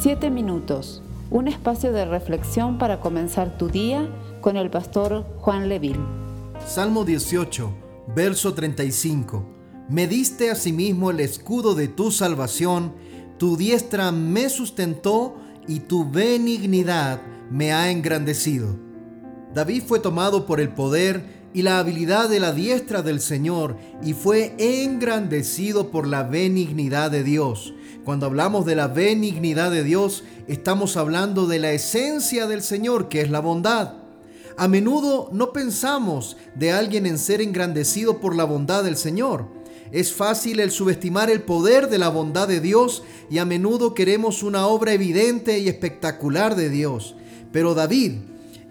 Siete minutos, un espacio de reflexión para comenzar tu día con el pastor Juan Leville. Salmo 18, verso 35. Me diste asimismo el escudo de tu salvación, tu diestra me sustentó y tu benignidad me ha engrandecido. David fue tomado por el poder y la habilidad de la diestra del Señor y fue engrandecido por la benignidad de Dios. Cuando hablamos de la benignidad de Dios, estamos hablando de la esencia del Señor, que es la bondad. A menudo no pensamos de alguien en ser engrandecido por la bondad del Señor. Es fácil el subestimar el poder de la bondad de Dios y a menudo queremos una obra evidente y espectacular de Dios. Pero David,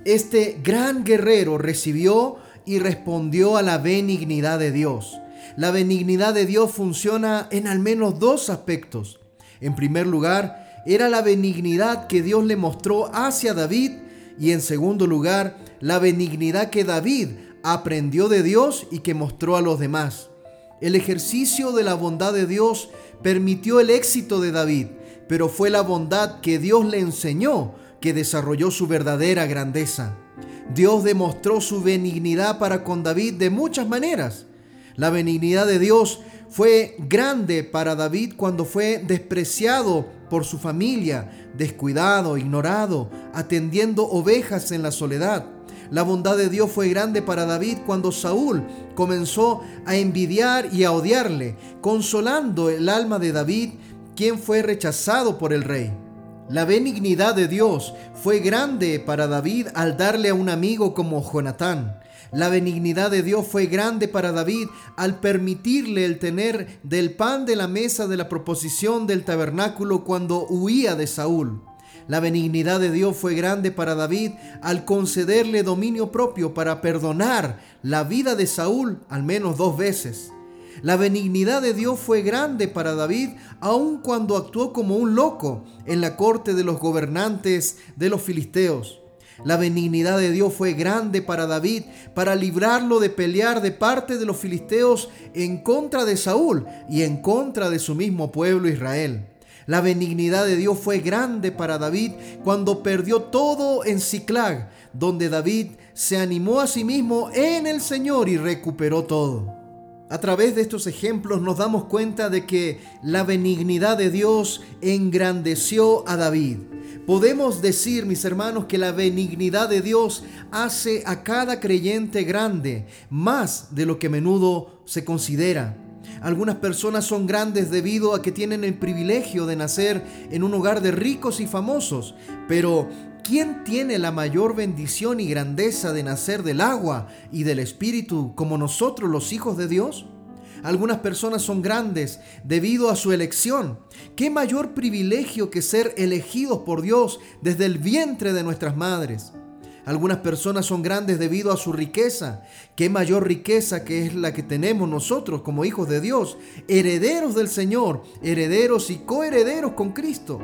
este gran guerrero, recibió y respondió a la benignidad de Dios. La benignidad de Dios funciona en al menos dos aspectos. En primer lugar, era la benignidad que Dios le mostró hacia David y en segundo lugar, la benignidad que David aprendió de Dios y que mostró a los demás. El ejercicio de la bondad de Dios permitió el éxito de David, pero fue la bondad que Dios le enseñó que desarrolló su verdadera grandeza. Dios demostró su benignidad para con David de muchas maneras. La benignidad de Dios fue grande para David cuando fue despreciado por su familia, descuidado, ignorado, atendiendo ovejas en la soledad. La bondad de Dios fue grande para David cuando Saúl comenzó a envidiar y a odiarle, consolando el alma de David, quien fue rechazado por el rey. La benignidad de Dios fue grande para David al darle a un amigo como Jonatán. La benignidad de Dios fue grande para David al permitirle el tener del pan de la mesa de la proposición del tabernáculo cuando huía de Saúl. La benignidad de Dios fue grande para David al concederle dominio propio para perdonar la vida de Saúl al menos dos veces. La benignidad de Dios fue grande para David aun cuando actuó como un loco en la corte de los gobernantes de los filisteos. La benignidad de Dios fue grande para David para librarlo de pelear de parte de los filisteos en contra de Saúl y en contra de su mismo pueblo Israel. La benignidad de Dios fue grande para David cuando perdió todo en Ciclag, donde David se animó a sí mismo en el Señor y recuperó todo. A través de estos ejemplos nos damos cuenta de que la benignidad de Dios engrandeció a David. Podemos decir, mis hermanos, que la benignidad de Dios hace a cada creyente grande, más de lo que a menudo se considera. Algunas personas son grandes debido a que tienen el privilegio de nacer en un hogar de ricos y famosos, pero ¿quién tiene la mayor bendición y grandeza de nacer del agua y del Espíritu como nosotros los hijos de Dios? Algunas personas son grandes debido a su elección. ¿Qué mayor privilegio que ser elegidos por Dios desde el vientre de nuestras madres? Algunas personas son grandes debido a su riqueza. ¿Qué mayor riqueza que es la que tenemos nosotros como hijos de Dios? Herederos del Señor, herederos y coherederos con Cristo.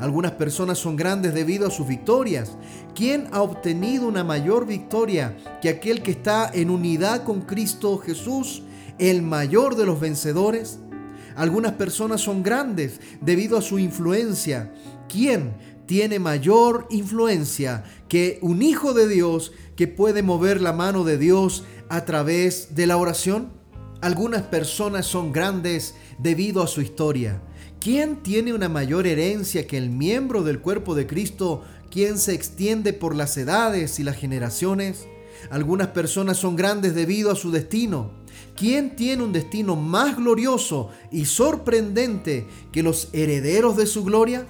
Algunas personas son grandes debido a sus victorias. ¿Quién ha obtenido una mayor victoria que aquel que está en unidad con Cristo Jesús? el mayor de los vencedores? Algunas personas son grandes debido a su influencia. ¿Quién tiene mayor influencia que un hijo de Dios que puede mover la mano de Dios a través de la oración? Algunas personas son grandes debido a su historia. ¿Quién tiene una mayor herencia que el miembro del cuerpo de Cristo, quien se extiende por las edades y las generaciones? Algunas personas son grandes debido a su destino. ¿Quién tiene un destino más glorioso y sorprendente que los herederos de su gloria?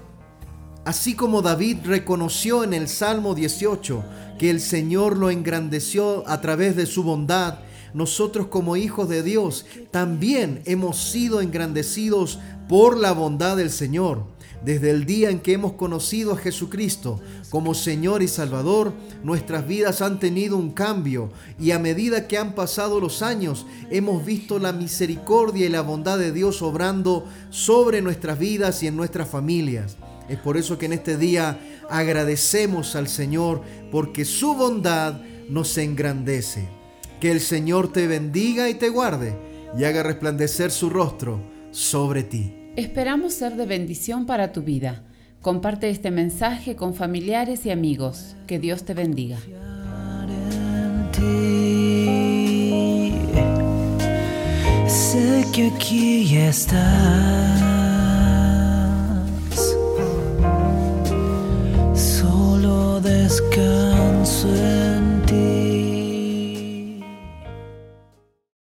Así como David reconoció en el Salmo 18 que el Señor lo engrandeció a través de su bondad, nosotros como hijos de Dios también hemos sido engrandecidos por la bondad del Señor. Desde el día en que hemos conocido a Jesucristo como Señor y Salvador, nuestras vidas han tenido un cambio y a medida que han pasado los años, hemos visto la misericordia y la bondad de Dios obrando sobre nuestras vidas y en nuestras familias. Es por eso que en este día agradecemos al Señor porque su bondad nos engrandece. Que el Señor te bendiga y te guarde y haga resplandecer su rostro sobre ti. Esperamos ser de bendición para tu vida. Comparte este mensaje con familiares y amigos. Que Dios te bendiga.